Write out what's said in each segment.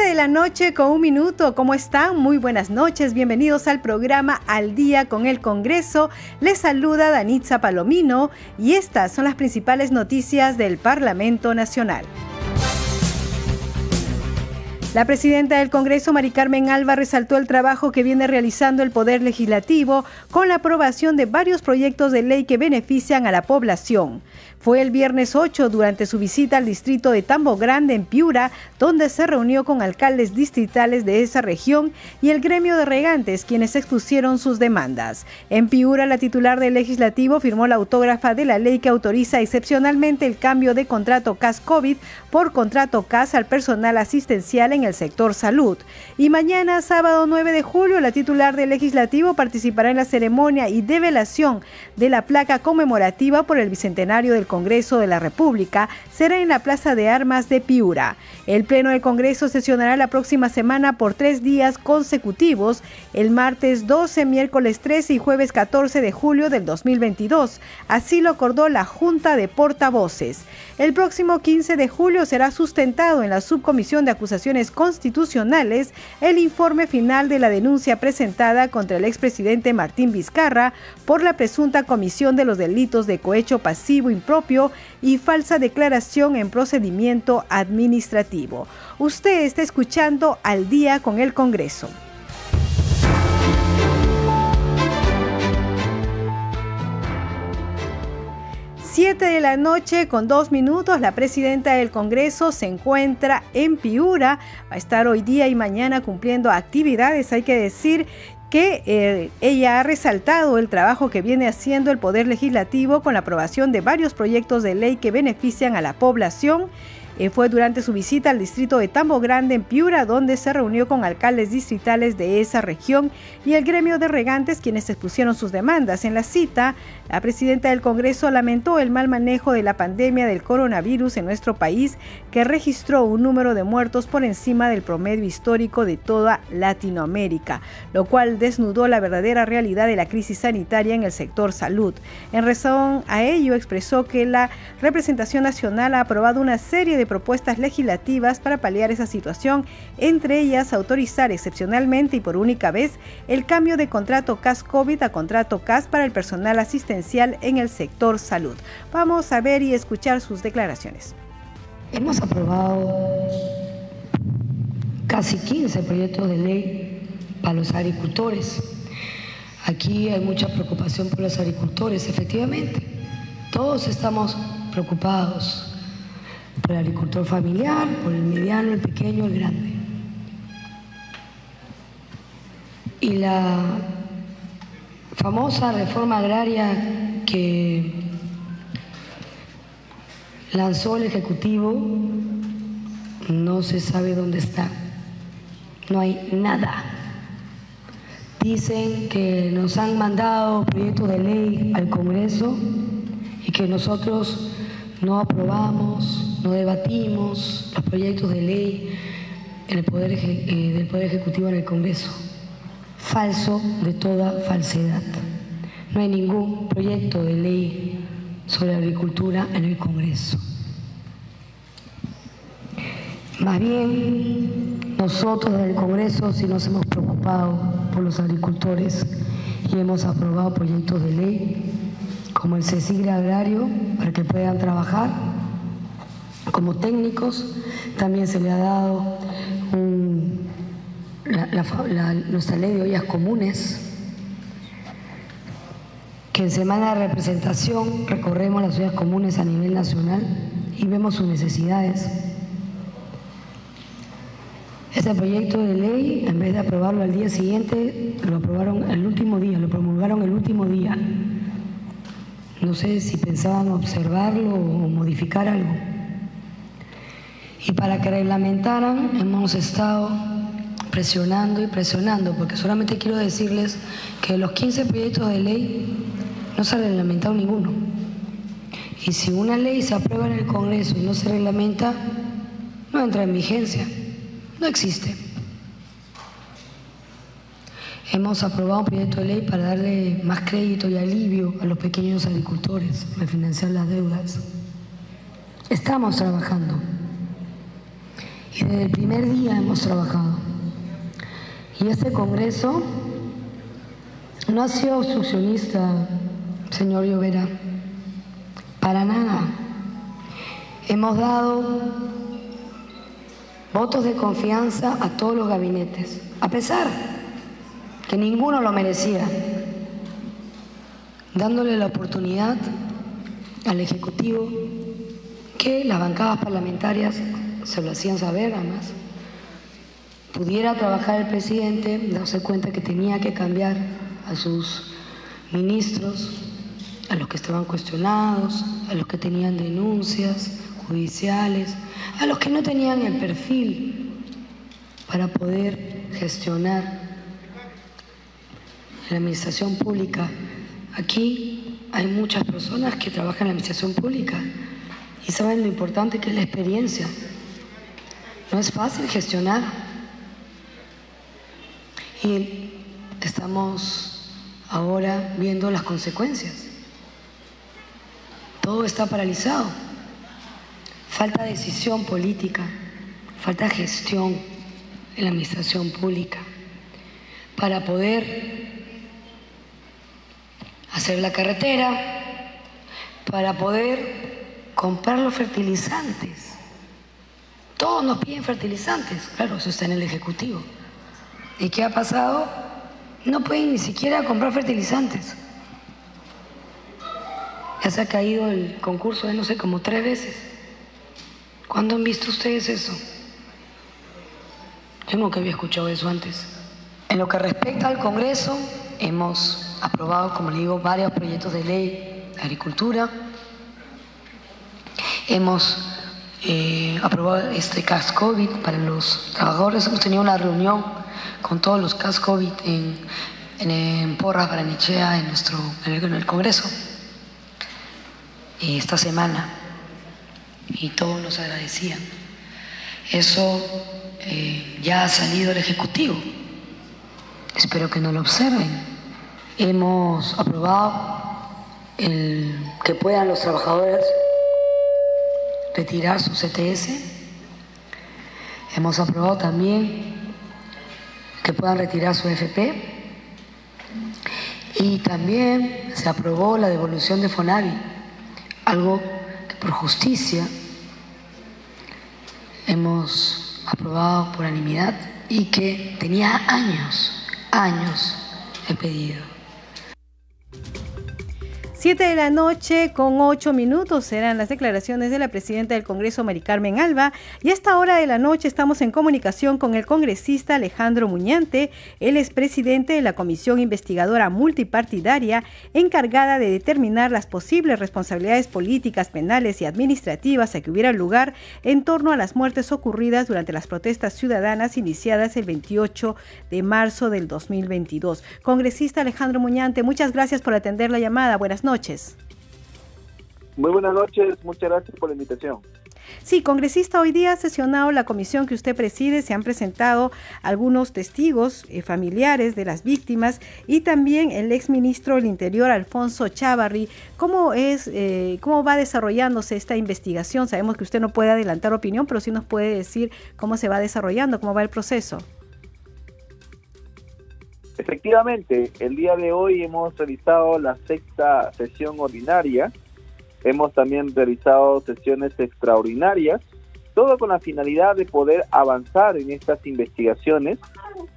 De la noche con un minuto. ¿Cómo están? Muy buenas noches. Bienvenidos al programa Al Día con el Congreso. Les saluda Danitza Palomino y estas son las principales noticias del Parlamento Nacional. La presidenta del Congreso, Mari Carmen Alba, resaltó el trabajo que viene realizando el Poder Legislativo con la aprobación de varios proyectos de ley que benefician a la población. Fue el viernes 8 durante su visita al distrito de Tambo Grande en Piura, donde se reunió con alcaldes distritales de esa región y el gremio de regantes, quienes expusieron sus demandas. En Piura, la titular del legislativo firmó la autógrafa de la ley que autoriza excepcionalmente el cambio de contrato CAS-COVID por contrato CAS al personal asistencial en el sector salud. Y mañana, sábado 9 de julio, la titular del legislativo participará en la ceremonia y develación de la placa conmemorativa por el bicentenario del Congreso de la República será en la Plaza de Armas de Piura. El Pleno del Congreso sesionará la próxima semana por tres días consecutivos, el martes 12, miércoles 13 y jueves 14 de julio del 2022. Así lo acordó la Junta de Portavoces. El próximo 15 de julio será sustentado en la Subcomisión de Acusaciones Constitucionales el informe final de la denuncia presentada contra el expresidente Martín Vizcarra por la presunta comisión de los delitos de cohecho pasivo impropio y falsa declaración en procedimiento administrativo. Usted está escuchando al día con el Congreso. Siete de la noche con dos minutos, la presidenta del Congreso se encuentra en Piura. Va a estar hoy día y mañana cumpliendo actividades, hay que decir, que eh, ella ha resaltado el trabajo que viene haciendo el Poder Legislativo con la aprobación de varios proyectos de ley que benefician a la población eh, fue durante su visita al distrito de Tambo Grande en Piura, donde se reunió con alcaldes distritales de esa región y el gremio de regantes quienes expusieron sus demandas. En la cita, la presidenta del Congreso lamentó el mal manejo de la pandemia del coronavirus en nuestro país, que registró un número de muertos por encima del promedio histórico de toda Latinoamérica, lo cual desnudó la verdadera realidad de la crisis sanitaria en el sector salud. En razón a ello, expresó que la representación nacional ha aprobado una serie de propuestas legislativas para paliar esa situación, entre ellas autorizar excepcionalmente y por única vez el cambio de contrato CAS-COVID a contrato CAS para el personal asistencial en el sector salud. Vamos a ver y escuchar sus declaraciones. Hemos aprobado casi 15 proyectos de ley para los agricultores. Aquí hay mucha preocupación por los agricultores, efectivamente. Todos estamos preocupados por el agricultor familiar, por el mediano, el pequeño, el grande. Y la famosa reforma agraria que lanzó el Ejecutivo no se sabe dónde está. No hay nada. Dicen que nos han mandado proyectos de ley al Congreso y que nosotros no aprobamos no debatimos los proyectos de ley en el poder, eh, del Poder Ejecutivo en el Congreso. Falso de toda falsedad. No hay ningún proyecto de ley sobre agricultura en el Congreso. Más bien, nosotros en el Congreso sí nos hemos preocupado por los agricultores y hemos aprobado proyectos de ley como el CECIGRE agrario para que puedan trabajar como técnicos. También se le ha dado nuestra ley de ollas comunes, que en semana de representación recorremos las ollas comunes a nivel nacional y vemos sus necesidades. Este proyecto de ley, en vez de aprobarlo al día siguiente, lo aprobaron el último día, lo promulgaron el último día. No sé si pensaban observarlo o modificar algo. Y para que reglamentaran hemos estado presionando y presionando, porque solamente quiero decirles que de los 15 proyectos de ley no se ha reglamentado ninguno. Y si una ley se aprueba en el Congreso y no se reglamenta, no entra en vigencia, no existe. Hemos aprobado un proyecto de ley para darle más crédito y alivio a los pequeños agricultores, refinanciar las deudas. Estamos trabajando. Y desde el primer día hemos trabajado. Y este Congreso no ha sido obstruccionista, señor Llovera, para nada. Hemos dado votos de confianza a todos los gabinetes, a pesar que ninguno lo merecía, dándole la oportunidad al Ejecutivo que las bancadas parlamentarias se lo hacían saber además, pudiera trabajar el presidente, darse cuenta que tenía que cambiar a sus ministros, a los que estaban cuestionados, a los que tenían denuncias judiciales, a los que no tenían el perfil para poder gestionar la administración pública. Aquí hay muchas personas que trabajan en la administración pública y saben lo importante que es la experiencia. No es fácil gestionar. Y estamos ahora viendo las consecuencias. Todo está paralizado. Falta decisión política, falta gestión en la administración pública para poder hacer la carretera, para poder comprar los fertilizantes. Todos nos piden fertilizantes, claro, eso está en el Ejecutivo. ¿Y qué ha pasado? No pueden ni siquiera comprar fertilizantes. Ya se ha caído el concurso de no sé, como tres veces. ¿Cuándo han visto ustedes eso? Yo nunca había escuchado eso antes. En lo que respecta al Congreso, hemos aprobado, como le digo, varios proyectos de ley de agricultura. Hemos eh, aprobado este CAS COVID para los trabajadores. Hemos tenido una reunión con todos los CAS COVID en, en, Porras, Baranichea, en, nuestro, en el, Congreso, esta semana. Y todos nos agradecían. Eso eh, ya ha salido el Ejecutivo. Espero que no lo observen. Hemos aprobado el que puedan los trabajadores retirar su CTS. Hemos aprobado también que puedan retirar su FP. Y también se aprobó la devolución de FONAVI, algo que por justicia hemos aprobado por unanimidad y que tenía años, años he pedido. Siete de la noche con ocho minutos serán las declaraciones de la presidenta del Congreso, Mari Carmen Alba, y a esta hora de la noche estamos en comunicación con el congresista Alejandro Muñante, él es presidente de la Comisión Investigadora Multipartidaria encargada de determinar las posibles responsabilidades políticas, penales y administrativas a que hubiera lugar en torno a las muertes ocurridas durante las protestas ciudadanas iniciadas el 28 de marzo del 2022. Congresista Alejandro Muñante, muchas gracias por atender la llamada. Buenas noches noches. Muy buenas noches, muchas gracias por la invitación. Sí, congresista, hoy día ha sesionado la comisión que usted preside, se han presentado algunos testigos eh, familiares de las víctimas y también el exministro del Interior, Alfonso Chávarri. ¿Cómo, es, eh, ¿Cómo va desarrollándose esta investigación? Sabemos que usted no puede adelantar opinión, pero sí nos puede decir cómo se va desarrollando, cómo va el proceso. Efectivamente, el día de hoy hemos realizado la sexta sesión ordinaria, hemos también realizado sesiones extraordinarias, todo con la finalidad de poder avanzar en estas investigaciones.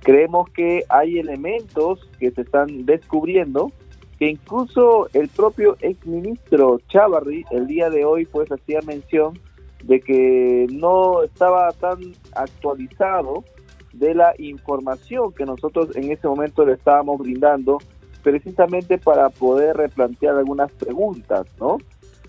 Creemos que hay elementos que se están descubriendo, que incluso el propio exministro Chavarri el día de hoy pues hacía mención de que no estaba tan actualizado de la información que nosotros en ese momento le estábamos brindando precisamente para poder replantear algunas preguntas, ¿no?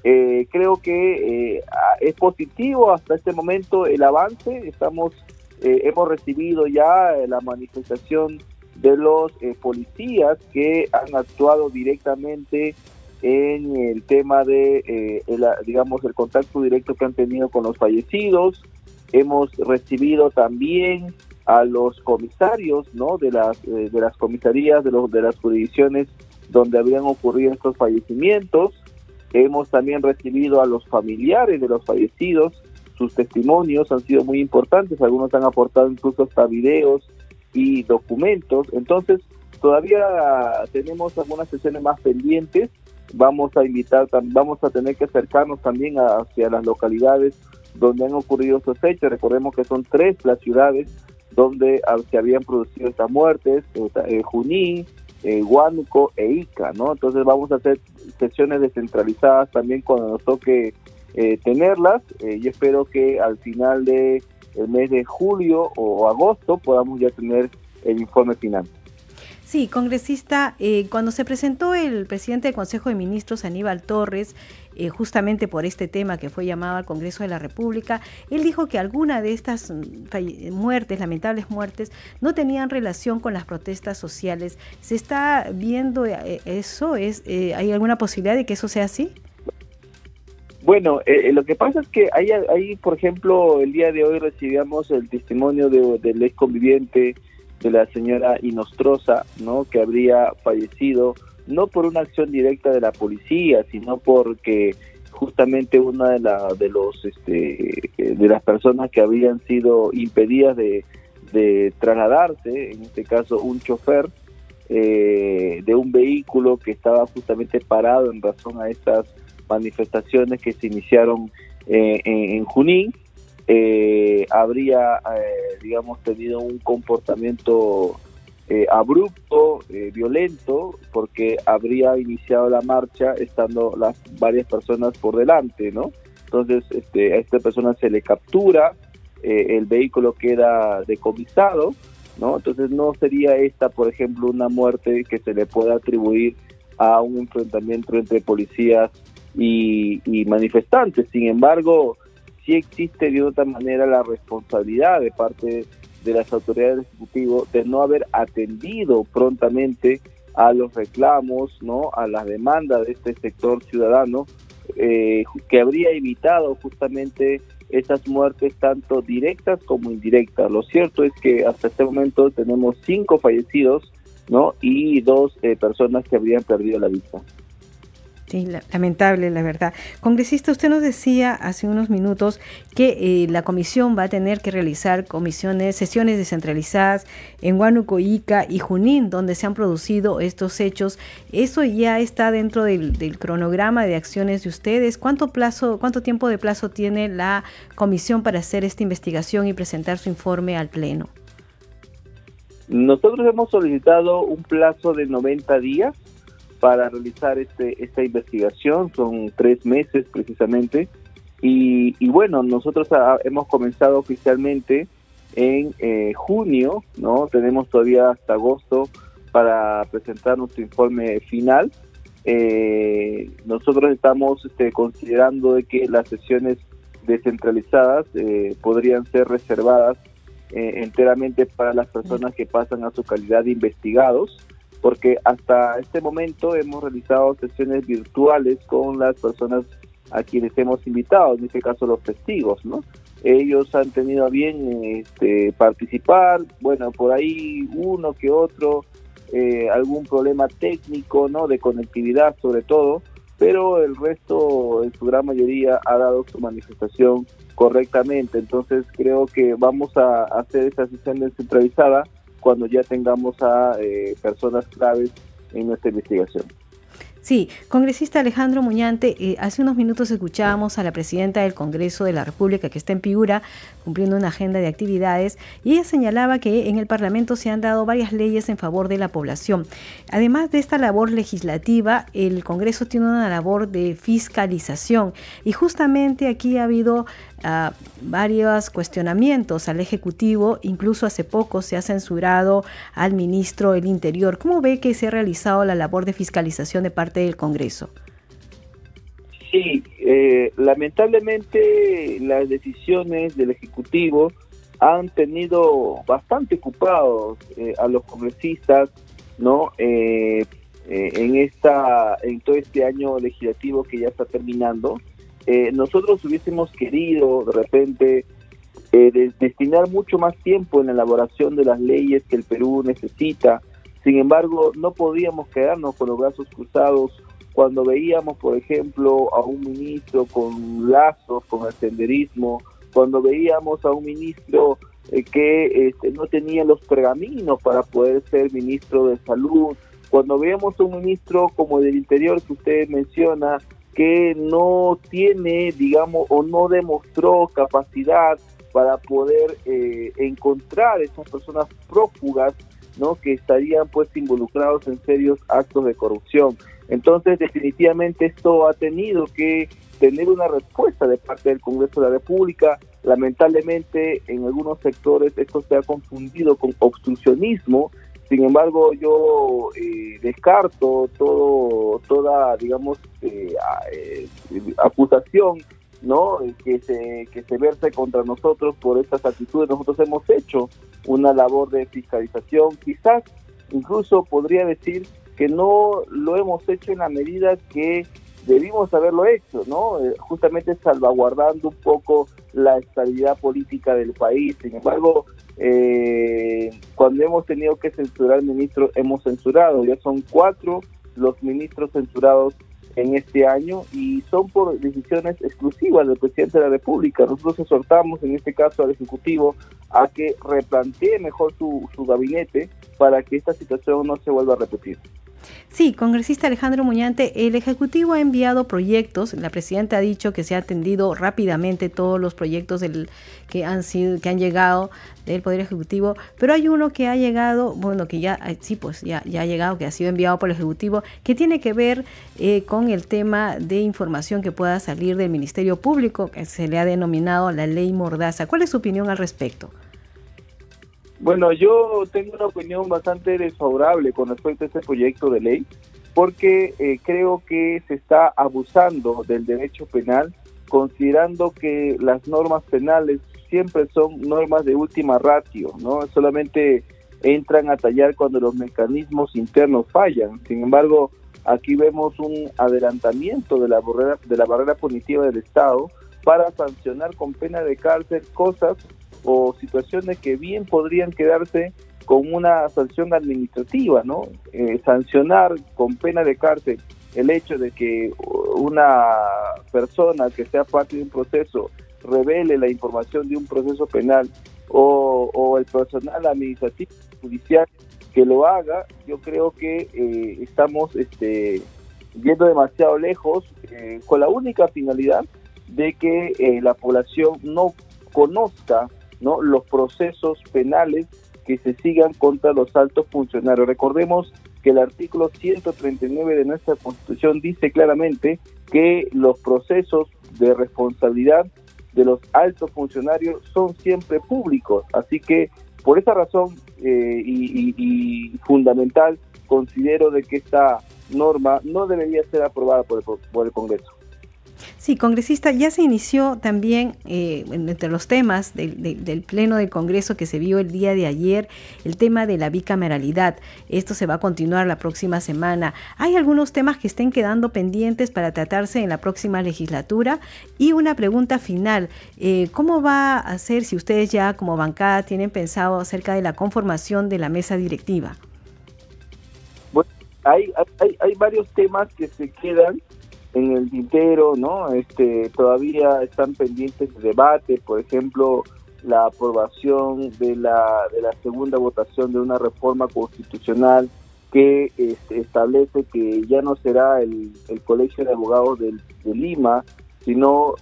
Eh, creo que eh, es positivo hasta este momento el avance. Estamos, eh, hemos recibido ya la manifestación de los policías que han actuado directamente en el tema de, digamos, el contacto directo que han tenido con los fallecidos. Hemos recibido también a los comisarios, ¿no? De las de las comisarías de los de las jurisdicciones donde habían ocurrido estos fallecimientos. Hemos también recibido a los familiares de los fallecidos, sus testimonios han sido muy importantes, algunos han aportado incluso hasta videos y documentos, entonces todavía tenemos algunas sesiones más pendientes, vamos a invitar, vamos a tener que acercarnos también hacia las localidades donde han ocurrido estos hechos, recordemos que son tres las ciudades donde se habían producido estas muertes, eh, Junín, eh, Huánuco e Ica, ¿no? Entonces vamos a hacer sesiones descentralizadas también cuando nos toque eh, tenerlas eh, y espero que al final de el mes de julio o agosto podamos ya tener el informe final. Sí, congresista, eh, cuando se presentó el presidente del Consejo de Ministros, Aníbal Torres, eh, justamente por este tema que fue llamado al Congreso de la República, él dijo que alguna de estas mm, muertes, lamentables muertes, no tenían relación con las protestas sociales. ¿Se está viendo eh, eso? ¿Es, ¿Hay alguna posibilidad de que eso sea así? Bueno, lo que pasa es que hay, por ejemplo, el día de hoy recibíamos el testimonio de, del ex conviviente de la señora Inostrosa, ¿no? que habría fallecido no por una acción directa de la policía, sino porque justamente una de, la, de los este, de las personas que habían sido impedidas de, de trasladarse, en este caso un chofer eh, de un vehículo que estaba justamente parado en razón a estas manifestaciones que se iniciaron eh, en Junín, eh, habría, eh, digamos, tenido un comportamiento eh, abrupto, violento, porque habría iniciado la marcha estando las varias personas por delante, ¿no? Entonces, este, a esta persona se le captura, el vehículo queda decomisado, ¿no? Entonces no sería esta, por ejemplo, una muerte que se le pueda atribuir a un enfrentamiento entre policías y, y manifestantes. Sin embargo, sí existe de otra manera la responsabilidad de parte de las autoridades del Ejecutivo de no haber atendido prontamente a los reclamos, no, a las demandas de este sector ciudadano, eh, que habría evitado justamente estas muertes tanto directas como indirectas. Lo cierto es que hasta este momento tenemos cinco fallecidos, ¿no? Y dos eh, personas que habrían perdido la vista. Sí, lamentable, la verdad. Congresista, usted nos decía hace unos minutos que eh, la comisión va a tener que realizar comisiones, sesiones descentralizadas en Huánuco, Ica y Junín, donde se han producido estos hechos. ¿Eso ya está dentro del, del, cronograma de acciones de ustedes? ¿Cuánto plazo, cuánto tiempo de plazo tiene la comisión para hacer esta investigación y presentar su informe al Pleno? Nosotros hemos solicitado un plazo de 90 días para realizar este, esta investigación, son tres meses precisamente, y, bueno, nosotros hemos comenzado oficialmente en eh, junio, ¿no? Tenemos todavía hasta agosto para presentar nuestro informe final. Eh, nosotros estamos este, considerando de que las sesiones descentralizadas eh, podrían ser reservadas enteramente para las personas que pasan a su calidad de investigados porque hasta este momento hemos realizado sesiones virtuales con las personas a quienes hemos invitado, en este caso los testigos, ¿no? Ellos han tenido a bien este, participar, bueno, por ahí uno que otro, eh, algún problema técnico, ¿no? De conectividad sobre todo, pero el resto, en su gran mayoría, ha dado su manifestación correctamente. Entonces creo que vamos a hacer esa sesión descentralizada cuando ya tengamos a eh, personas claves en nuestra investigación. Sí, congresista Alejandro Muñante, eh, hace unos minutos escuchábamos a la presidenta del Congreso de la República que está en Piura cumpliendo una agenda de actividades y ella señalaba que en el Parlamento se han dado varias leyes en favor de la población. Además de esta labor legislativa, el Congreso tiene una labor de fiscalización y justamente aquí ha habido varios cuestionamientos al Ejecutivo, incluso hace poco se ha censurado al ministro del Interior. ¿Cómo ve que se ha realizado la labor de fiscalización de parte del Congreso? Sí, eh, lamentablemente las decisiones del Ejecutivo han tenido bastante ocupados eh, a los congresistas, ¿no? Eh, en esta, en todo este año legislativo que ya está terminando. nosotros hubiésemos querido de repente destinar mucho más tiempo en la elaboración de las leyes que el Perú necesita. Sin embargo, no podíamos quedarnos con los brazos cruzados cuando veíamos, por ejemplo, a un ministro con lazos con el senderismo, cuando veíamos a un ministro eh, que este, no tenía los pergaminos para poder ser ministro de salud, cuando veíamos a un ministro como el del interior que usted menciona, que no tiene, digamos, o no demostró capacidad para poder eh, encontrar esas personas prófugas, ¿no? Que estarían pues involucrados en serios actos de corrupción. Entonces, definitivamente esto ha tenido que tener una respuesta de parte del Congreso de la República. Lamentablemente, en algunos sectores esto se ha confundido con obstruccionismo. Sin embargo, yo eh, descarto todo, toda, digamos, eh, eh, acusación no que se que se verse contra nosotros por estas actitudes nosotros hemos hecho una labor de fiscalización quizás incluso podría decir que no lo hemos hecho en la medida que debimos haberlo hecho, ¿no? Eh, justamente salvaguardando un poco la estabilidad política del país. Sin embargo, eh, cuando hemos tenido que censurar ministros, hemos censurado. Ya son cuatro los ministros censurados en este año y son por decisiones exclusivas del presidente de la República. Nosotros exhortamos en este caso al Ejecutivo a que replantee mejor su, su gabinete para que esta situación no se vuelva a repetir. Sí, congresista Alejandro Muñante, el Ejecutivo ha enviado proyectos, la Presidenta ha dicho que se ha atendido rápidamente todos los proyectos del, que, han sido, que han llegado del Poder Ejecutivo, pero hay uno que ha llegado, bueno, que ya, sí, pues ya, ya ha llegado, que ha sido enviado por el Ejecutivo, que tiene que ver eh, con el tema de información que pueda salir del Ministerio Público, que se le ha denominado la ley Mordaza. ¿Cuál es su opinión al respecto? Bueno, yo tengo una opinión bastante desfavorable con respecto a este proyecto de ley, porque eh, creo que se está abusando del derecho penal, considerando que las normas penales siempre son normas de última ratio, ¿no? Solamente entran a tallar cuando los mecanismos internos fallan. Sin embargo, aquí vemos un adelantamiento de la barrera, de la barrera punitiva del Estado para sancionar con pena de cárcel cosas o situaciones que bien podrían quedarse con una sanción administrativa, ¿no? Eh, sancionar con pena de cárcel el hecho de que una persona que sea parte de un proceso revele la información de un proceso penal o, el personal administrativo judicial que lo haga, yo creo que eh, estamos este, yendo demasiado lejos eh, con la única finalidad de que la población no conozca ¿no? los procesos penales que se sigan contra los altos funcionarios. Recordemos que el artículo 139 de nuestra Constitución dice claramente que los procesos de responsabilidad de los altos funcionarios son siempre públicos. Así que por esa razón eh, y, fundamental considero de que esta norma no debería ser aprobada por el Congreso. Sí, congresista, ya se inició también eh, entre los temas del Pleno del Congreso que se vio el día de ayer, el tema de la bicameralidad. Esto se va a continuar la próxima semana. ¿Hay algunos temas que estén quedando pendientes para tratarse en la próxima legislatura? Y una pregunta final, eh, ¿cómo va a ser si ustedes ya como bancada tienen pensado acerca de la conformación de la mesa directiva? Bueno, hay, hay varios temas que se quedan en el tintero, ¿no? Este, todavía están pendientes de debate, por ejemplo, la aprobación de la, de la segunda votación de una reforma constitucional que este, establece que ya no será el, el Colegio de Abogados de, de Lima, sino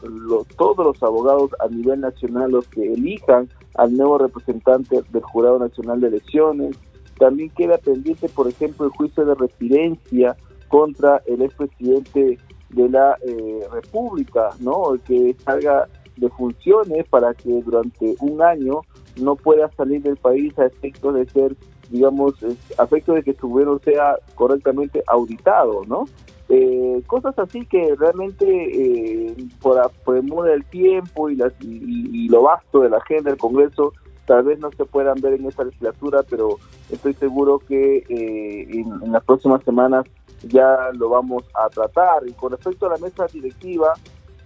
todos los abogados a nivel nacional los que elijan al nuevo representante del Jurado Nacional de Elecciones. También queda pendiente, por ejemplo, el juicio de residencia contra el expresidente de la eh, República, ¿no? Que salga de funciones para que durante un año no pueda salir del país a efectos de ser, digamos, a efectos de que su gobierno sea correctamente auditado, ¿no? Eh, cosas así que realmente eh, por, por, el modo del tiempo y, las, y, lo vasto de la agenda del Congreso tal vez no se puedan ver en esta legislatura, pero estoy seguro que eh, en, las próximas semanas ya lo vamos a tratar. Y con respecto a la mesa directiva,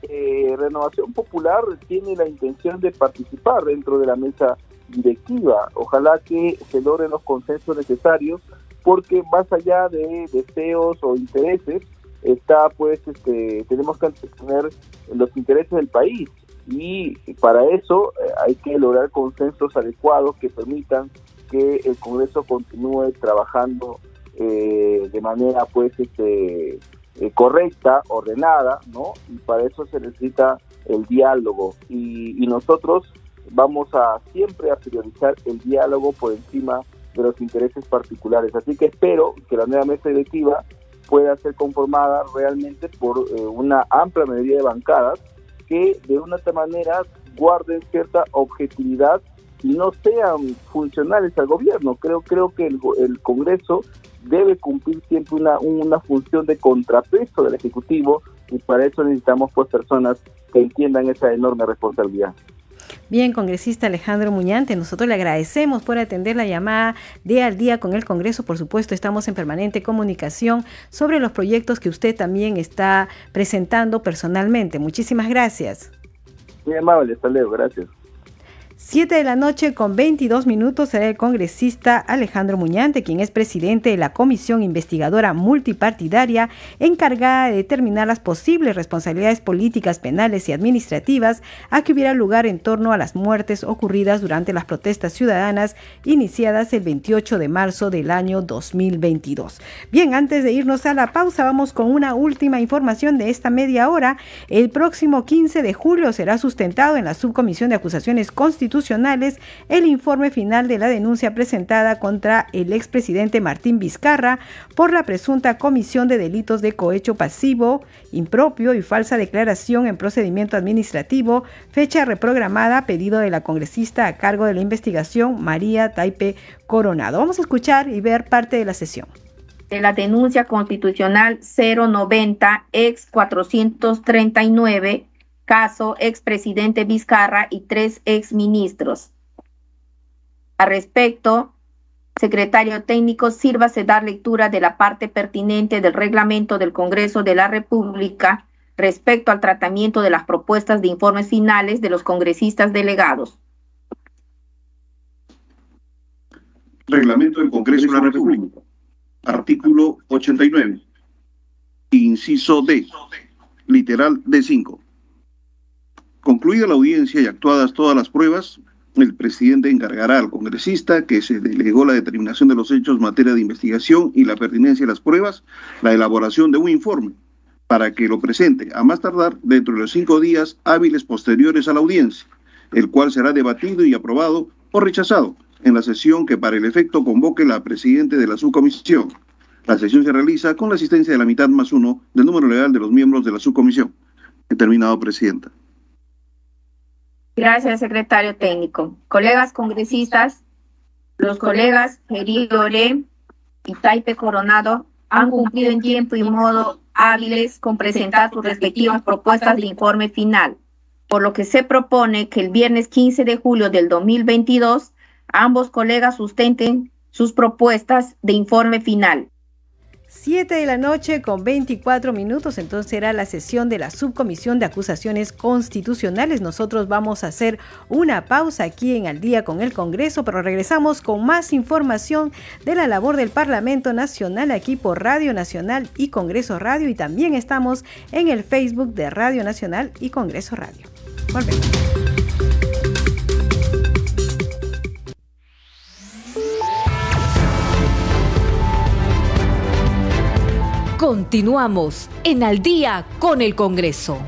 eh, Renovación Popular tiene la intención de participar dentro de la mesa directiva. Ojalá que se logren los consensos necesarios, porque más allá de deseos o intereses, está pues este tenemos que tener los intereses del país y para eso eh, hay que lograr consensos adecuados que permitan que el Congreso continúe trabajando eh, de manera pues este eh, correcta, ordenada, ¿no? Y para eso se necesita el diálogo y, y, nosotros vamos a siempre a priorizar el diálogo por encima de los intereses particulares. Así que espero que la nueva mesa directiva pueda ser conformada realmente por una amplia mayoría de bancadas que de una otra manera guarden cierta objetividad y no sean funcionales al gobierno. Creo, creo que el, el Congreso debe cumplir siempre una, una función de contrapeso del Ejecutivo y para eso necesitamos pues personas que entiendan esa enorme responsabilidad. Bien, congresista Alejandro Muñante, nosotros le agradecemos por atender la llamada de al día con el Congreso. Por supuesto, estamos en permanente comunicación sobre los proyectos que usted también está presentando personalmente. Muchísimas gracias. Muy amable, hasta luego, gracias. 7 de la noche con 22 minutos será el congresista Alejandro Muñante, quien es presidente de la Comisión Investigadora Multipartidaria encargada de determinar las posibles responsabilidades políticas, penales y administrativas a que hubiera lugar en torno a las muertes ocurridas durante las protestas ciudadanas iniciadas el 28 de marzo del año 2022. Bien, antes de irnos a la pausa, vamos con una última información de esta media hora. El próximo 15 de julio será sustentado en la Subcomisión de Acusaciones Constitucionales constitucionales el informe final de la denuncia presentada contra el expresidente Martín Vizcarra por la presunta comisión de delitos de cohecho pasivo, impropio y falsa declaración en procedimiento administrativo, fecha reprogramada pedido de la congresista a cargo de la investigación María Taipe Coronado. Vamos a escuchar y ver parte de la sesión de la denuncia constitucional 090 ex 439 caso expresidente Vizcarra y tres exministros. A respecto, secretario técnico, sírvase dar lectura de la parte pertinente del reglamento del Congreso de la República respecto al tratamiento de las propuestas de informes finales de los congresistas delegados. Reglamento del Congreso de la República. Artículo 89. Inciso D. Literal D5. Concluida la audiencia y actuadas todas las pruebas, el presidente encargará al congresista que se delegó la determinación de los hechos, materia de investigación y la pertinencia de las pruebas, la elaboración de un informe para que lo presente a más tardar dentro de los cinco días hábiles posteriores a la audiencia, el cual será debatido y aprobado o rechazado en la sesión que para el efecto convoque la presidente de la subcomisión. La sesión se realiza con la asistencia de la mitad más uno del número legal de los miembros de la subcomisión. He terminado, Presidenta. Gracias, secretario técnico. Colegas congresistas, los colegas Ore y Taipe Coronado han cumplido en tiempo y modo hábiles con presentar sus respectivas propuestas de informe final, por lo que se propone que el viernes 15 de julio del 2022 ambos colegas sustenten sus propuestas de informe final. 7 de la noche con 24 minutos, entonces será la sesión de la Subcomisión de Acusaciones Constitucionales. Nosotros vamos a hacer una pausa aquí en Al día con el Congreso, pero regresamos con más información de la labor del Parlamento Nacional aquí por Radio Nacional y Congreso Radio y también estamos en el Facebook de Radio Nacional y Congreso Radio. Volvemos. Continuamos en Al día con el Congreso.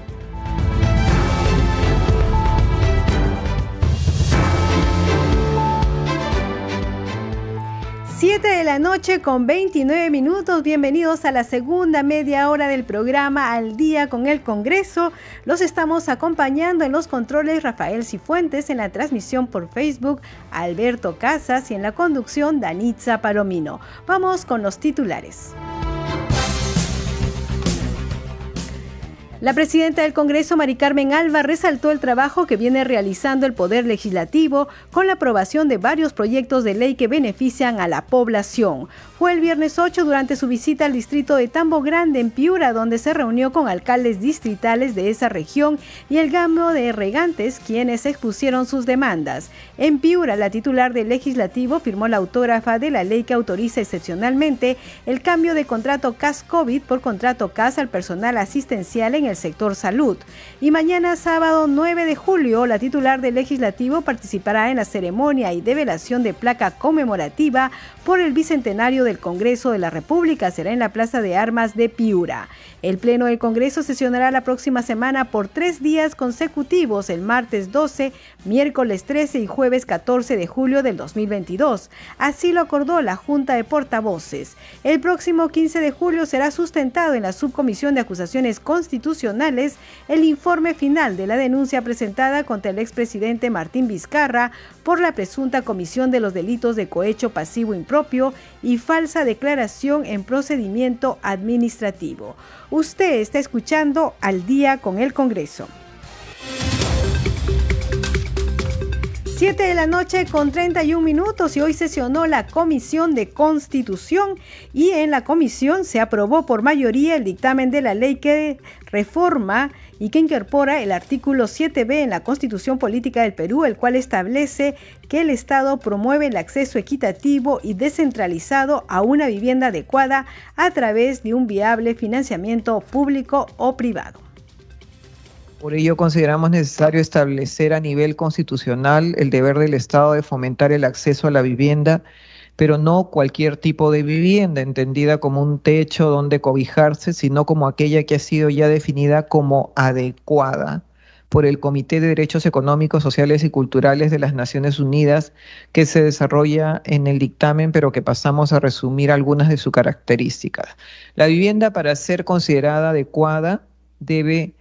Siete de la noche con 29 minutos. Bienvenidos a la segunda media hora del programa Al día con el Congreso. Los estamos acompañando en los controles Rafael Cifuentes, en la transmisión por Facebook Alberto Casas y en la conducción Danitza Palomino. Vamos con los titulares. La presidenta del Congreso, Mari Carmen Alba, resaltó el trabajo que viene realizando el Poder Legislativo con la aprobación de varios proyectos de ley que benefician a la población. Fue el viernes 8 durante su visita al distrito de Tambo Grande, en Piura, donde se reunió con alcaldes distritales de esa región y el gamo de regantes, quienes expusieron sus demandas. En Piura, la titular del Legislativo firmó la autógrafa de la ley que autoriza excepcionalmente el cambio de contrato CAS-COVID por contrato CAS al personal asistencial en el sector salud. Y mañana sábado 9 de julio, la titular del legislativo participará en la ceremonia y develación de placa conmemorativa por el bicentenario del Congreso de la República. Será en la Plaza de Armas de Piura. El Pleno del Congreso sesionará la próxima semana por tres días consecutivos, el martes 12, miércoles 13 y jueves 14 de julio del 2022. Así lo acordó la Junta de Portavoces. El próximo 15 de julio será sustentado en la Subcomisión de Acusaciones Constitucionales el informe final de la denuncia presentada contra el expresidente Martín Vizcarra por la presunta comisión de los delitos de cohecho pasivo impropio y falsa declaración en procedimiento administrativo. Usted está escuchando al día con el Congreso. 7 de la noche con 31 minutos y hoy sesionó la Comisión de Constitución y en la comisión se aprobó por mayoría el dictamen de la ley que reforma y que incorpora el artículo 7b en la Constitución Política del Perú, el cual establece que el Estado promueve el acceso equitativo y descentralizado a una vivienda adecuada a través de un viable financiamiento público o privado. Por ello consideramos necesario establecer a nivel constitucional el deber del Estado de fomentar el acceso a la vivienda, pero no cualquier tipo de vivienda, entendida como un techo donde cobijarse, sino como aquella que ha sido ya definida como adecuada por el Comité de Derechos Económicos, Sociales y Culturales de las Naciones Unidas, que se desarrolla en el dictamen, pero que pasamos a resumir algunas de sus características. La vivienda, para ser considerada adecuada, debe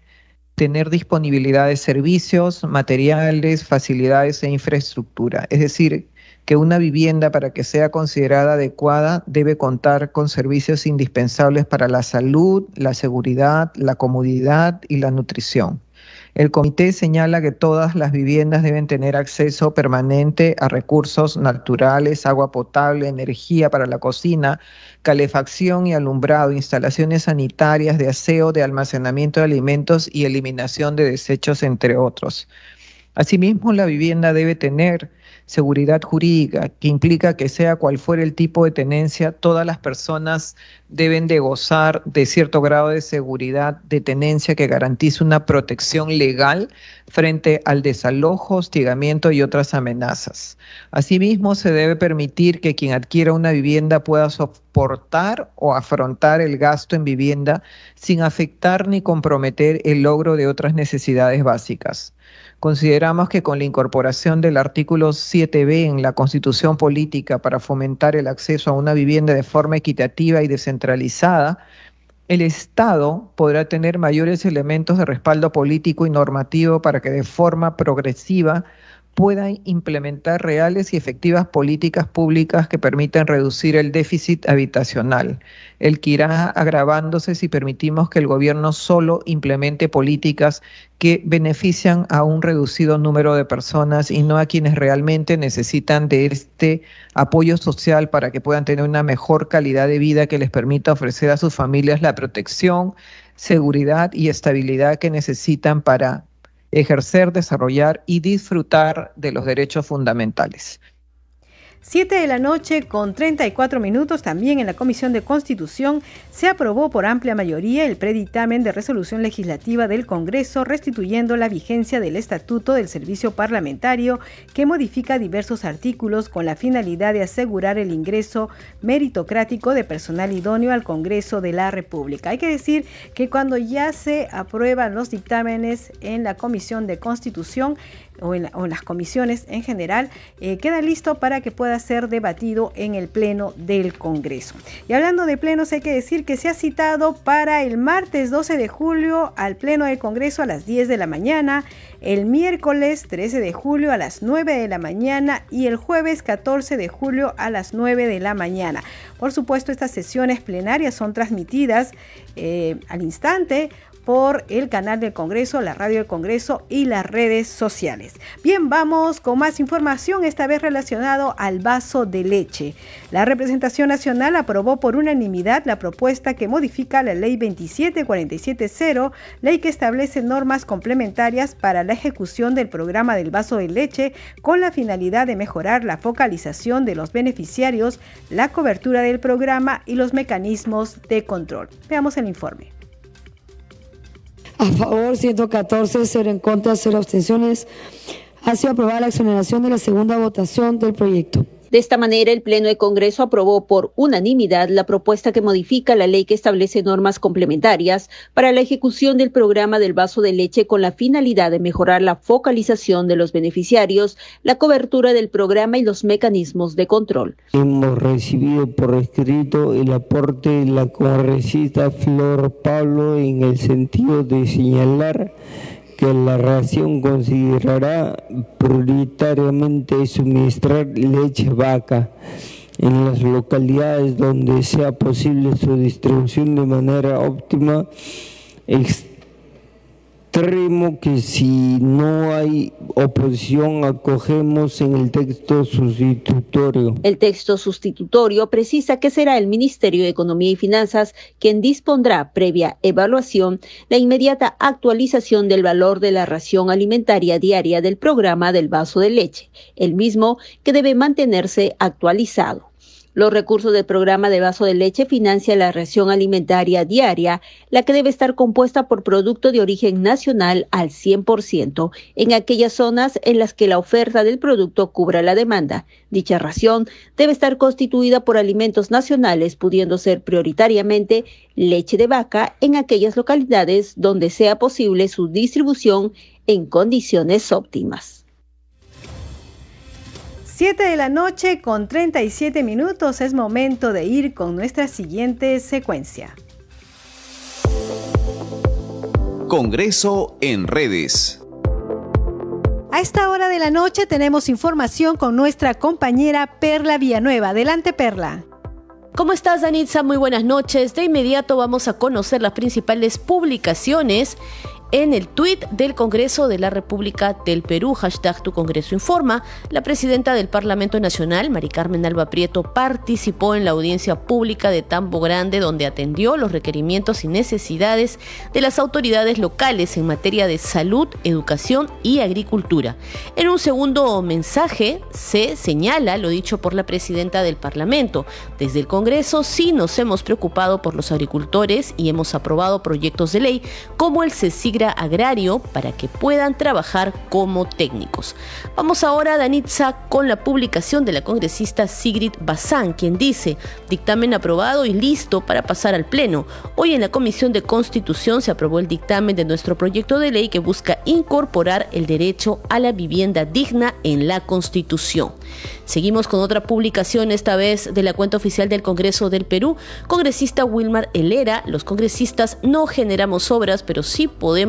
tener disponibilidad de servicios, materiales, facilidades e infraestructura. Es decir, que una vivienda para que sea considerada adecuada debe contar con servicios indispensables para la salud, la seguridad, la comodidad y la nutrición. El comité señala que todas las viviendas deben tener acceso permanente a recursos naturales, agua potable, energía para la cocina, calefacción y alumbrado, instalaciones sanitarias de aseo, de almacenamiento de alimentos y eliminación de desechos, entre otros. Asimismo, la vivienda debe tener seguridad jurídica, que implica que sea cual fuera el tipo de tenencia, todas las personas deben de gozar de cierto grado de seguridad de tenencia que garantice una protección legal frente al desalojo, hostigamiento y otras amenazas. Asimismo, se debe permitir que quien adquiera una vivienda pueda soportar o afrontar el gasto en vivienda sin afectar ni comprometer el logro de otras necesidades básicas. Consideramos que con la incorporación del artículo 7b en la Constitución Política para fomentar el acceso a una vivienda de forma equitativa y descentralizada, el Estado podrá tener mayores elementos de respaldo político y normativo para que de forma progresiva pueda implementar reales y efectivas políticas públicas que permitan reducir el déficit habitacional, el que irá agravándose si permitimos que el gobierno solo implemente políticas que benefician a un reducido número de personas y no a quienes realmente necesitan de este apoyo social para que puedan tener una mejor calidad de vida que les permita ofrecer a sus familias la protección, seguridad y estabilidad que necesitan para ejercer, desarrollar y disfrutar de los derechos fundamentales. 7 de la noche con 34 minutos también en la Comisión de Constitución se aprobó por amplia mayoría el predictamen de resolución legislativa del Congreso restituyendo la vigencia del Estatuto del Servicio Parlamentario que modifica diversos artículos con la finalidad de asegurar el ingreso meritocrático de personal idóneo al Congreso de la República. Hay que decir que cuando ya se aprueban los dictámenes en la Comisión de Constitución, o en, las comisiones en general, eh, queda listo para que pueda ser debatido en el Pleno del Congreso. Y hablando de plenos, hay que decir que se ha citado para el martes 12 de julio al Pleno del Congreso a las 10 de la mañana, el miércoles 13 de julio a las 9 de la mañana y el jueves 14 de julio a las 9 de la mañana. Por supuesto, estas sesiones plenarias son transmitidas eh, al instante por el canal del Congreso, la radio del Congreso y las redes sociales. Bien, vamos con más información, esta vez relacionado al vaso de leche. La representación nacional aprobó por unanimidad la propuesta que modifica la ley 27470, ley que establece normas complementarias para la ejecución del programa del vaso de leche con la finalidad de mejorar la focalización de los beneficiarios, la cobertura del programa y los mecanismos de control. Veamos el informe. A favor 114, 0 en contra, 0 abstenciones. Ha sido aprobada la exoneración de la segunda votación del proyecto. De esta manera, el Pleno de Congreso aprobó por unanimidad la propuesta que modifica la ley que establece normas complementarias para la ejecución del programa del vaso de leche con la finalidad de mejorar la focalización de los beneficiarios, la cobertura del programa y los mecanismos de control. Hemos recibido por escrito el aporte de la congresista Flor Pablo en el sentido de señalar que la ración considerará prioritariamente suministrar leche vaca en las localidades donde sea posible su distribución de manera óptima, extremo que si no hay oposición acogemos en el texto sustitutorio. El texto sustitutorio precisa que será el Ministerio de Economía y Finanzas quien dispondrá, previa evaluación, la inmediata actualización del valor de la ración alimentaria diaria del programa del vaso de leche, el mismo que debe mantenerse actualizado. Los recursos del programa de vaso de leche financia la ración alimentaria diaria, la que debe estar compuesta por producto de origen nacional al 100% en aquellas zonas en las que la oferta del producto cubra la demanda. Dicha ración debe estar constituida por alimentos nacionales, pudiendo ser prioritariamente leche de vaca en aquellas localidades donde sea posible su distribución en condiciones óptimas. 7 de la noche con 37 minutos es momento de ir con nuestra siguiente secuencia. Congreso en redes. A esta hora de la noche tenemos información con nuestra compañera Perla Villanueva. Adelante, Perla. ¿Cómo estás, Danitza? Muy buenas noches. De inmediato vamos a conocer las principales publicaciones en el tuit del Congreso de la República del Perú, hashtag Tu Congreso Informa, la presidenta del Parlamento Nacional, Mari Carmen Alba Prieto, participó en la audiencia pública de Tambo Grande, donde atendió los requerimientos y necesidades de las autoridades locales en materia de salud, educación y agricultura. En un segundo mensaje se señala lo dicho por la presidenta del Parlamento. Desde el Congreso sí nos hemos preocupado por los agricultores y hemos aprobado proyectos de ley como el CECIG agrario para que puedan trabajar como técnicos. Vamos ahora, Danitza, con la publicación de la congresista Sigrid Bazán, quien dice, dictamen aprobado y listo para pasar al Pleno. Hoy en la Comisión de Constitución se aprobó el dictamen de nuestro proyecto de ley que busca incorporar el derecho a la vivienda digna en la Constitución. Seguimos con otra publicación, esta vez de la cuenta oficial del Congreso del Perú. Congresista Wilmar Helera, los congresistas no generamos obras, pero sí podemos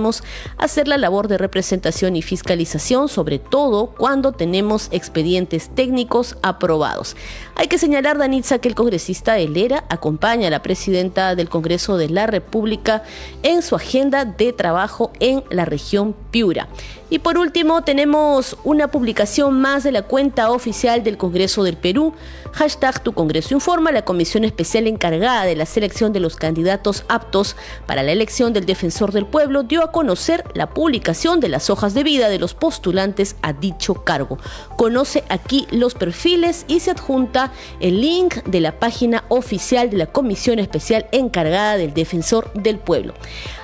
hacer la labor de representación y fiscalización, sobre todo cuando tenemos expedientes técnicos aprobados. Hay que señalar, Danitza, que el congresista Helera acompaña a la presidenta del Congreso de la República en su agenda de trabajo en la región Piura. Y por último, tenemos una publicación más de la cuenta oficial del Congreso del Perú. Hashtag Tu Congreso Informa, la comisión especial encargada de la selección de los candidatos aptos para la elección del defensor del pueblo dio a conocer la publicación de las hojas de vida de los postulantes a dicho cargo. Conoce aquí los perfiles y se adjunta el link de la página oficial de la comisión especial encargada del defensor del pueblo.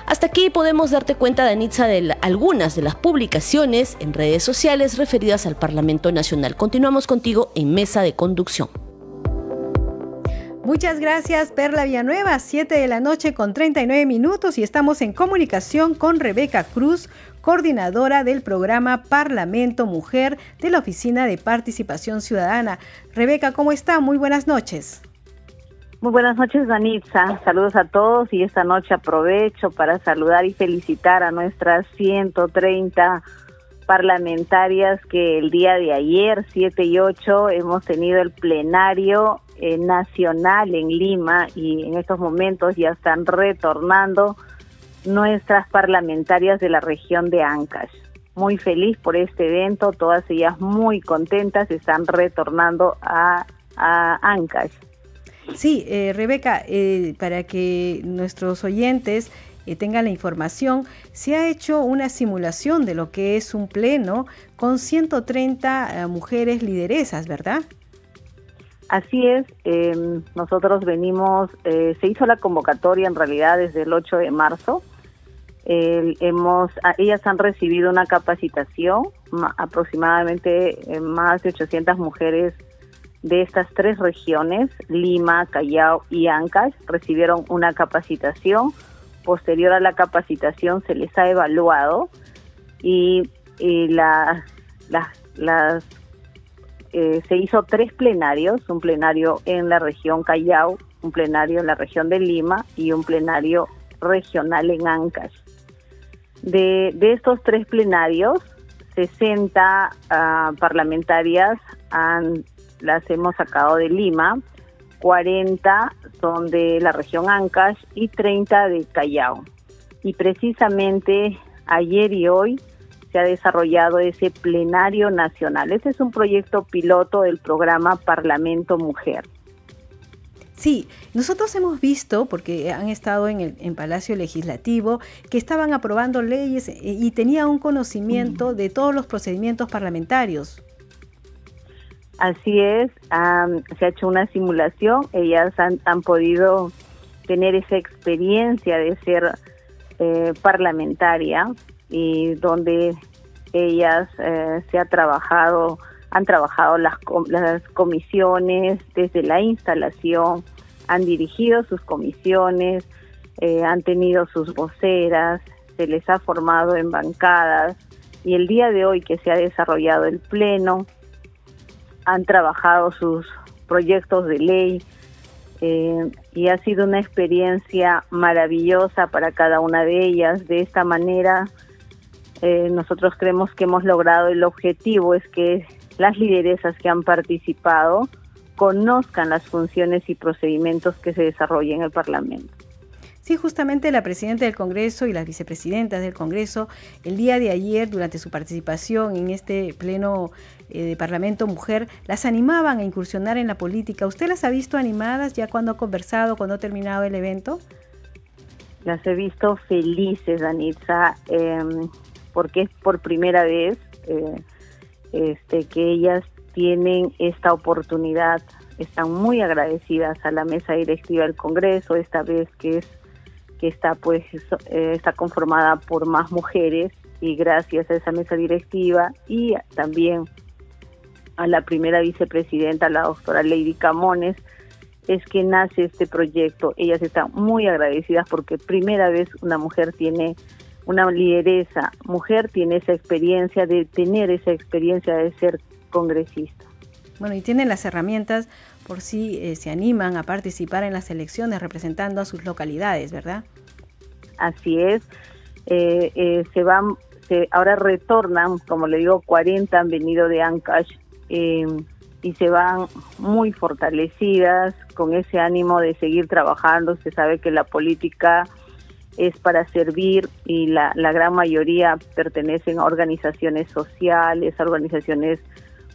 Hasta aquí podemos darte cuenta, Danitza, de algunas de las publicaciones en redes sociales referidas al Parlamento Nacional. Continuamos contigo en Mesa de Conducción. Muchas gracias, Perla Villanueva. 7 de la noche con 39 minutos y estamos en comunicación con Rebeca Cruz, coordinadora del programa Parlamento Mujer de la Oficina de Participación Ciudadana. Rebeca, ¿cómo está? Muy buenas noches. Muy buenas noches, Danitza. Saludos a todos y esta noche aprovecho para saludar y felicitar a nuestras 130 parlamentarias que el día de ayer, 7 y 8, hemos tenido el plenario eh, nacional en Lima y en estos momentos ya están retornando nuestras parlamentarias de la región de Ancash. Muy feliz por este evento, todas ellas muy contentas, están retornando a, a Ancash. Sí, eh, Rebeca, eh, para que nuestros oyentes eh, tengan la información, se ha hecho una simulación de lo que es un pleno con 130 eh, mujeres lideresas, ¿verdad? Así es, em, nosotros venimos, eh, se hizo la convocatoria en realidad desde el 8 de marzo. hemos, ellas han recibido una capacitación, aproximadamente eh, más de 800 mujeres de estas tres regiones, Lima, Callao y Ancash, recibieron una capacitación. Posterior a la capacitación se les ha evaluado y, y la, las eh, se hizo tres plenarios, un plenario en la región Callao, un plenario en la región de Lima y un plenario regional en Ancash. De, de estos tres plenarios, 60 ah, parlamentarias han, las hemos sacado de Lima, 40 son de la región Ancash y 30 de Callao. Y precisamente ayer y hoy se ha desarrollado ese plenario nacional. Ese es un proyecto piloto del programa Parlamento Mujer. Sí, nosotros hemos visto, porque han estado en el en Palacio Legislativo, que estaban aprobando leyes eh, y tenían un conocimiento de todos los procedimientos parlamentarios. Así es, se ha hecho una simulación, ellas han, podido tener esa experiencia de ser eh, parlamentaria y donde ellas eh, se ha trabajado, han trabajado las, las comisiones desde la instalación, han dirigido sus comisiones, eh, han tenido sus voceras, se les ha formado en bancadas y el día de hoy que se ha desarrollado el pleno, han trabajado sus proyectos de ley eh, y ha sido una experiencia maravillosa para cada una de ellas. De esta manera eh, nosotros creemos que hemos logrado el objetivo, es que las lideresas que han participado conozcan las funciones y procedimientos que se desarrollan en el Parlamento. Sí, justamente la presidenta del Congreso y las vicepresidentas del Congreso, el día de ayer, durante su participación en este pleno eh, de Parlamento Mujer, las animaban a incursionar en la política. ¿Usted las ha visto animadas ya cuando ha conversado, cuando ha terminado el evento? Las he visto felices, Danitza. Em, porque es por primera vez eh, este, que ellas tienen esta oportunidad, están muy agradecidas a la mesa directiva del Congreso, esta vez que es que está pues eh, está conformada por más mujeres y gracias a esa mesa directiva y también a la primera vicepresidenta, la doctora Lady Camones, es que nace este proyecto. Ellas están muy agradecidas porque primera vez una mujer tiene una lideresa mujer tiene esa experiencia de tener esa experiencia de ser congresista. Bueno, y tienen las herramientas por si eh, se animan a participar en las elecciones representando a sus localidades, ¿verdad? Así es. Eh, eh, se van, se, ahora retornan, como le digo, 40 han venido de Ancash y se van muy fortalecidas con ese ánimo de seguir trabajando. Se sabe que la política es para servir y la, la gran mayoría pertenecen a organizaciones sociales, a organizaciones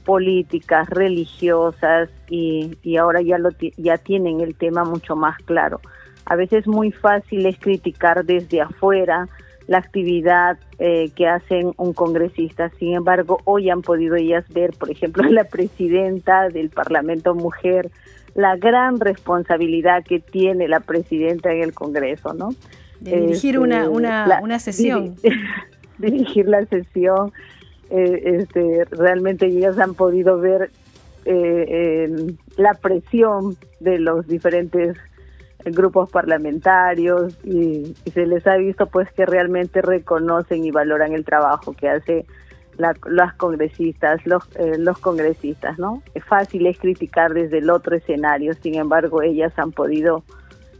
políticas, religiosas y, y ahora ya, lo, ya tienen el tema mucho más claro. A veces muy fácil es criticar desde afuera la actividad eh, que hacen un congresista. Sin embargo, hoy han podido ellas ver, por ejemplo, la presidenta del Parlamento Mujer, la gran responsabilidad que tiene la presidenta en el Congreso, ¿no? De dirigir una, este, una, una sesión. dirigir la sesión. Eh, este, realmente ellas han podido ver eh, la presión de los diferentes grupos parlamentarios y, se les ha visto pues que realmente reconocen y valoran el trabajo que hace la, las congresistas, los, eh, los congresistas, ¿no? Es fácil es criticar desde el otro escenario, sin embargo ellas han podido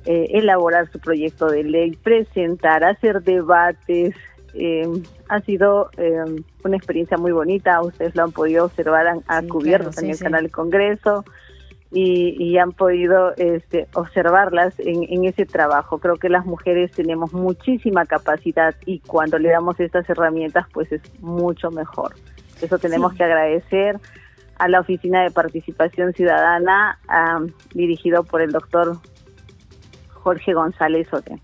eh, elaborar su proyecto de ley, presentar, hacer debates. Eh, ha sido eh, una experiencia muy bonita, ustedes lo han podido observar, han, cubierto en el canal del Congreso. Y, han podido este, observarlas en, en, ese trabajo. Creo que las mujeres tenemos muchísima capacidad y cuando le damos estas herramientas, pues es mucho mejor. Eso tenemos que agradecer a la Oficina de Participación Ciudadana, dirigido por el doctor Jorge González Ote.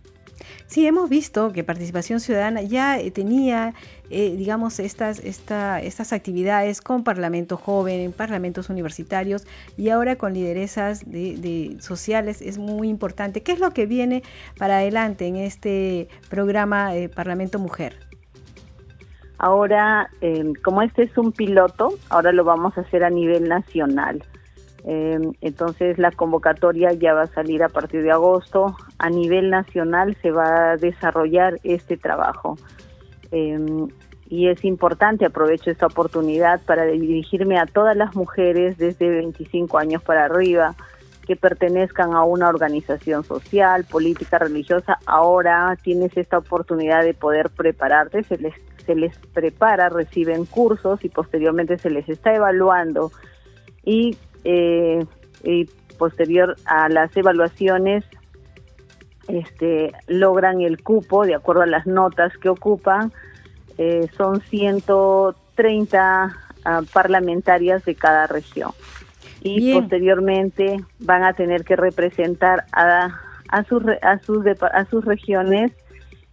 Sí, hemos visto que Participación Ciudadana ya eh, tenía, eh, digamos, estas, esta, estas actividades con Parlamento Joven, parlamentos universitarios y ahora con lideresas de, sociales es muy importante. ¿Qué es lo que viene para adelante en este programa de Parlamento Mujer? Ahora, eh, como este es un piloto, ahora lo vamos a hacer a nivel nacional. Em, entonces la convocatoria ya va a salir a partir de agosto. A nivel nacional se va a desarrollar este trabajo. Em, y es importante, aprovecho esta oportunidad para dirigirme a todas las mujeres desde 25 años para arriba que pertenezcan a una organización social, política, religiosa. Ahora tienes esta oportunidad de poder prepararte, se les, se les prepara, reciben cursos y posteriormente se les está evaluando y eh, y posterior a las evaluaciones este, logran el cupo de acuerdo a las notas que ocupan. Eh, son 130 ah, parlamentarias de cada región. Y posteriormente van a tener que representar a, a, sus, a, sus, a sus regiones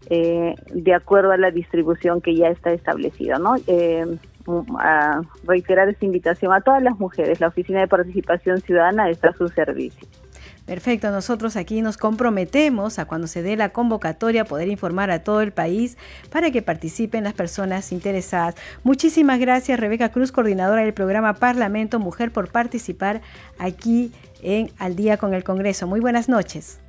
eh, de acuerdo a la distribución que ya está establecida. ¿no? A reiterar esta invitación a todas las mujeres. La Oficina de Participación Ciudadana está a su servicio. Perfecto, nosotros aquí nos comprometemos a cuando se dé la convocatoria poder informar a todo el país para que participen las personas interesadas. Muchísimas gracias Rebeca Cruz, coordinadora del programa Parlamento Mujer, por participar aquí en Al día con el Congreso. Muy buenas noches.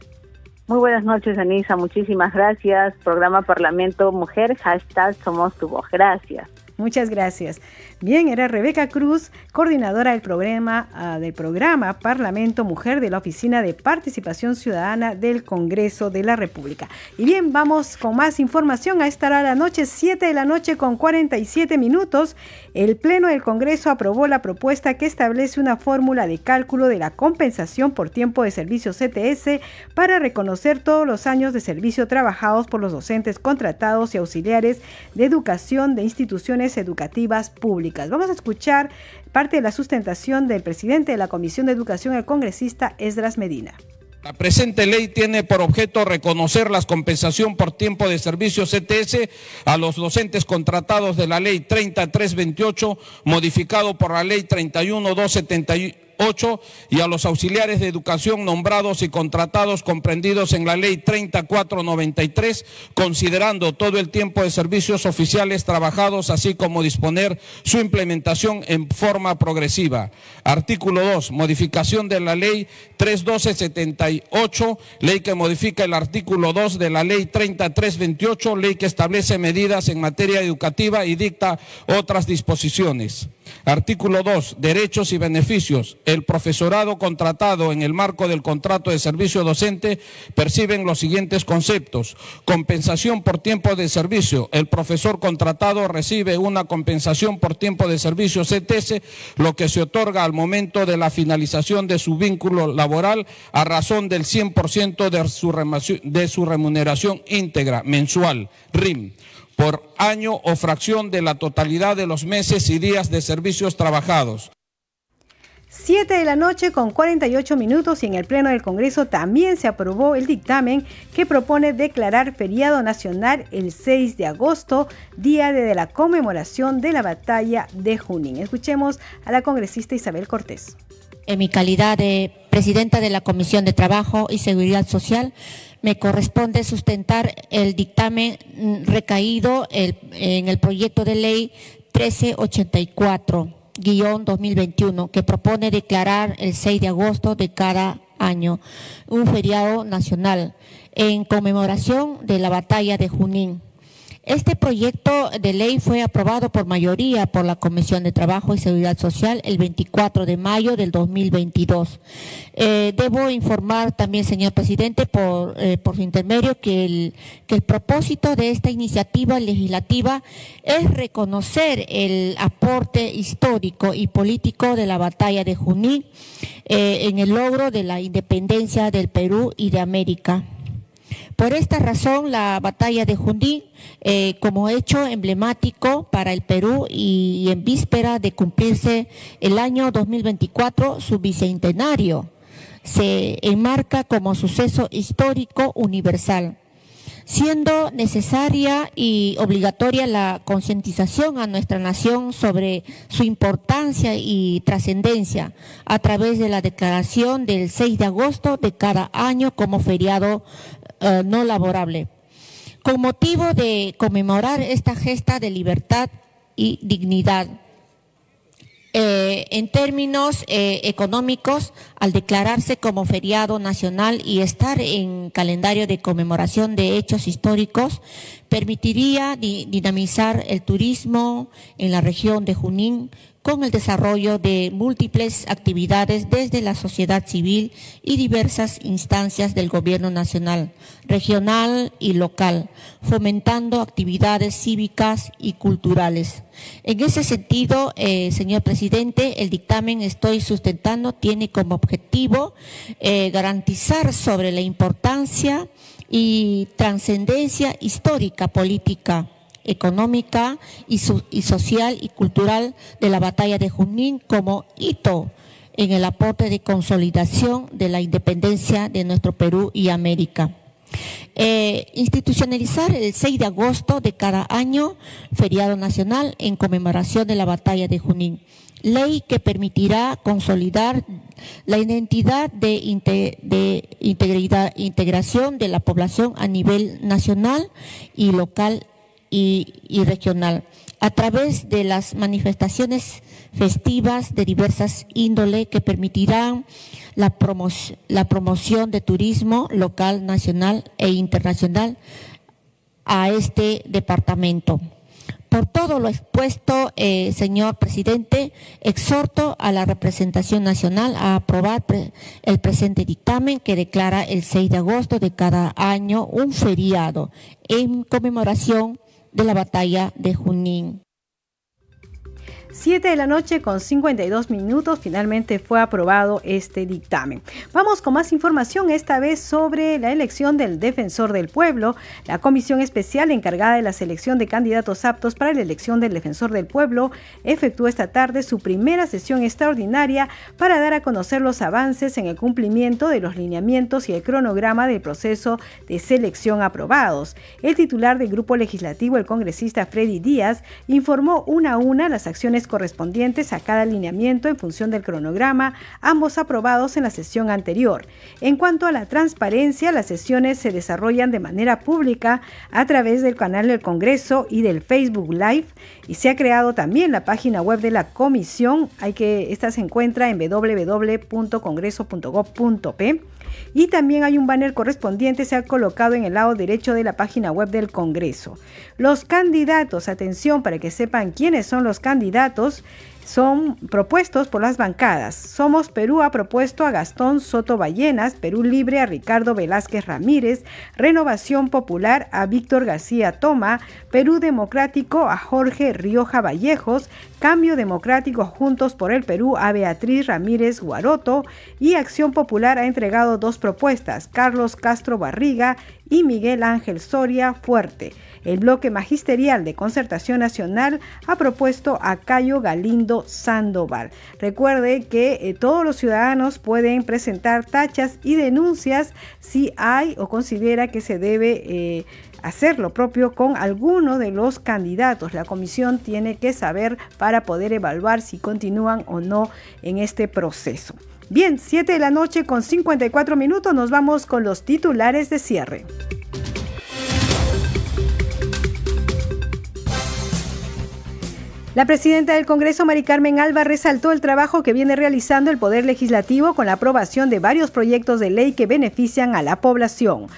Muy buenas noches, Anisa. Muchísimas gracias. Programa Parlamento Mujer, hashtag Somos tu voz. Gracias. Muchas gracias. Bien, era Rebeca Cruz, coordinadora del programa, ah, del programa Parlamento Mujer de la Oficina de Participación Ciudadana del Congreso de la República. Y bien, vamos con más información. A esta hora de la noche, 7 de la noche con 47 minutos, el Pleno del Congreso aprobó la propuesta que establece una fórmula de cálculo de la compensación por tiempo de servicio CTS para reconocer todos los años de servicio trabajados por los docentes contratados y auxiliares de educación de instituciones educativas públicas. Vamos a escuchar parte de la sustentación del presidente de la Comisión de Educación, el congresista Esdras Medina. La presente ley tiene por objeto reconocer la compensación por tiempo de servicio CTS a los docentes contratados de la ley 3328, modificado por la ley 31271 8 y a los auxiliares de educación nombrados y contratados comprendidos en la ley 3493, considerando todo el tiempo de servicios oficiales trabajados, así como disponer su implementación en forma progresiva. Artículo 2, modificación de la ley 31278, ley que modifica el artículo 2 de la ley 3328, ley que establece medidas en materia educativa y dicta otras disposiciones. Artículo 2. Derechos y beneficios. El profesorado contratado en el marco del contrato de servicio docente perciben los siguientes conceptos. Compensación por tiempo de servicio. El profesor contratado recibe una compensación por tiempo de servicio CTS, lo que se otorga al momento de la finalización de su vínculo laboral a razón del 100% de su, remuneración íntegra mensual, RIM por año o fracción de la totalidad de los meses y días de servicios trabajados. 7 de la noche con 48 minutos y en el Pleno del Congreso también se aprobó el dictamen que propone declarar feriado nacional el 6 de agosto, día de la conmemoración de la batalla de Junín. Escuchemos a la congresista Isabel Cortés. En mi calidad de presidenta de la Comisión de Trabajo y Seguridad Social, me corresponde sustentar el dictamen recaído en el proyecto de ley 1384-2021 que propone declarar el 6 de agosto de cada año un feriado nacional en conmemoración de la batalla de Junín este proyecto de ley fue aprobado por mayoría por la Comisión de Trabajo y Seguridad Social el 24 de mayo del 2022. Eh, debo informar también, señor presidente, por, eh, por su intermedio, que el, que el propósito de esta iniciativa legislativa es reconocer el aporte histórico y político de la batalla de Junín eh, en el logro de la independencia del Perú y de América. Por esta razón, la batalla de Junín, eh, como hecho emblemático para el Perú y, en víspera de cumplirse el año 2024, su bicentenario, se enmarca como suceso histórico universal siendo necesaria y obligatoria la concientización a nuestra nación sobre su importancia y trascendencia a través de la declaración del 6 de agosto de cada año como feriado eh, no laborable, con motivo de conmemorar esta gesta de libertad y dignidad. Eh, en términos eh, económicos, al declararse como feriado nacional y estar en calendario de conmemoración de hechos históricos, permitiría dinamizar el turismo en la región de Junín, con el desarrollo de múltiples actividades desde la sociedad civil y diversas instancias del gobierno nacional, regional y local, fomentando actividades cívicas y culturales. En ese sentido, eh, señor presidente, el dictamen estoy sustentando tiene como objetivo eh, garantizar sobre la importancia y trascendencia histórica política económica y, social y cultural de la batalla de Junín como hito en el aporte de consolidación de la independencia de nuestro Perú y América. Eh, institucionalizar el 6 de agosto de cada año feriado nacional en conmemoración de la batalla de Junín. Ley que permitirá consolidar la identidad de, de integración de la población a nivel nacional y local y, regional a través de las manifestaciones festivas de diversas índole que permitirán la, la promoción de turismo local, nacional e internacional a este departamento. Por todo lo expuesto, eh, señor presidente, exhorto a la representación nacional a aprobar el presente dictamen que declara el 6 de agosto de cada año un feriado en conmemoración de la batalla de Junín. 7 de la noche con 52 minutos finalmente fue aprobado este dictamen. Vamos con más información esta vez sobre la elección del defensor del pueblo. La comisión especial encargada de la selección de candidatos aptos para la elección del defensor del pueblo efectuó esta tarde su primera sesión extraordinaria para dar a conocer los avances en el cumplimiento de los lineamientos y el cronograma del proceso de selección aprobados. El titular del grupo legislativo, el congresista Freddy Díaz, informó una a una las acciones correspondientes a cada alineamiento en función del cronograma, ambos aprobados en la sesión anterior. En cuanto a la transparencia, las sesiones se desarrollan de manera pública a través del canal del Congreso y del Facebook Live y se ha creado también la página web de la comisión. Hay que esta se encuentra en www.congreso.gov.p y también hay un banner correspondiente, se ha colocado en el lado derecho de la página web del Congreso. Los candidatos, atención para que sepan quiénes son los candidatos, son propuestos por las bancadas. Somos Perú ha propuesto a Gastón Soto Ballenas, Perú Libre a Ricardo Velázquez Ramírez, Renovación Popular a Víctor García Toma, Perú Democrático a Jorge Rioja Vallejos, Cambio Democrático Juntos por el Perú a Beatriz Ramírez Guaroto y Acción Popular ha entregado dos propuestas, Carlos Castro Barriga y Miguel Ángel Soria Fuerte. El bloque magisterial de concertación nacional ha propuesto a Cayo Galindo Sandoval. Recuerde que eh, todos los ciudadanos pueden presentar tachas y denuncias si hay o considera que se debe eh, hacer lo propio con alguno de los candidatos. La comisión tiene que saber para poder evaluar si continúan o no en este proceso. Bien, 7 de la noche con 54 minutos nos vamos con los titulares de cierre. La presidenta del Congreso, Mari Carmen Alba, resaltó el trabajo que viene realizando el Poder Legislativo con la aprobación de varios proyectos de ley que benefician a la población.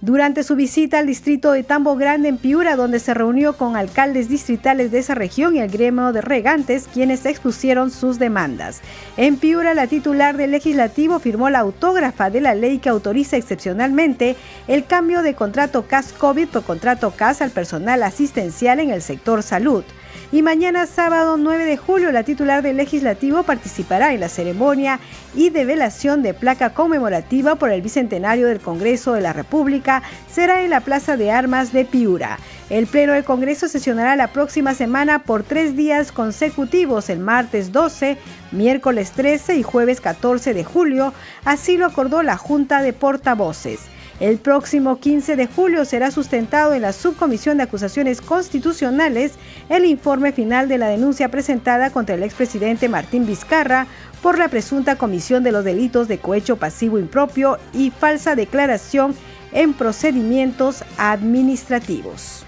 Durante su visita al distrito de Tambo Grande en Piura, donde se reunió con alcaldes distritales de esa región y el gremio de regantes, quienes expusieron sus demandas. En Piura, la titular del legislativo firmó la autógrafa de la ley que autoriza excepcionalmente el cambio de contrato CAS COVID por contrato CAS al personal asistencial en el sector salud. Y mañana sábado 9 de julio la titular del legislativo participará en la ceremonia y develación de placa conmemorativa por el bicentenario del Congreso de la República. Será en la Plaza de Armas de Piura. El Pleno del Congreso sesionará la próxima semana por tres días consecutivos, el martes 12, miércoles 13 y jueves 14 de julio, así lo acordó la Junta de Portavoces. El próximo 15 de julio será sustentado en la Subcomisión de Acusaciones Constitucionales el informe final de la denuncia presentada contra el expresidente Martín Vizcarra por la presunta comisión de los delitos de cohecho pasivo impropio y falsa declaración en procedimientos administrativos.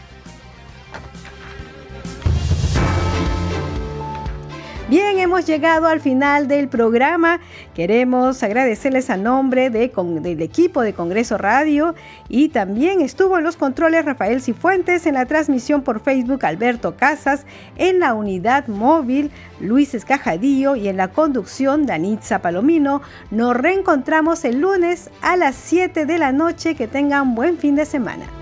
Bien, hemos llegado al final del programa. Queremos agradecerles a nombre de, del equipo de Congreso Radio y también estuvo en los controles Rafael Cifuentes, en la transmisión por Facebook Alberto Casas, en la unidad móvil Luis Escajadillo y en la conducción Danitza Palomino. Nos reencontramos el lunes a las 7 de la noche. Que tengan buen fin de semana.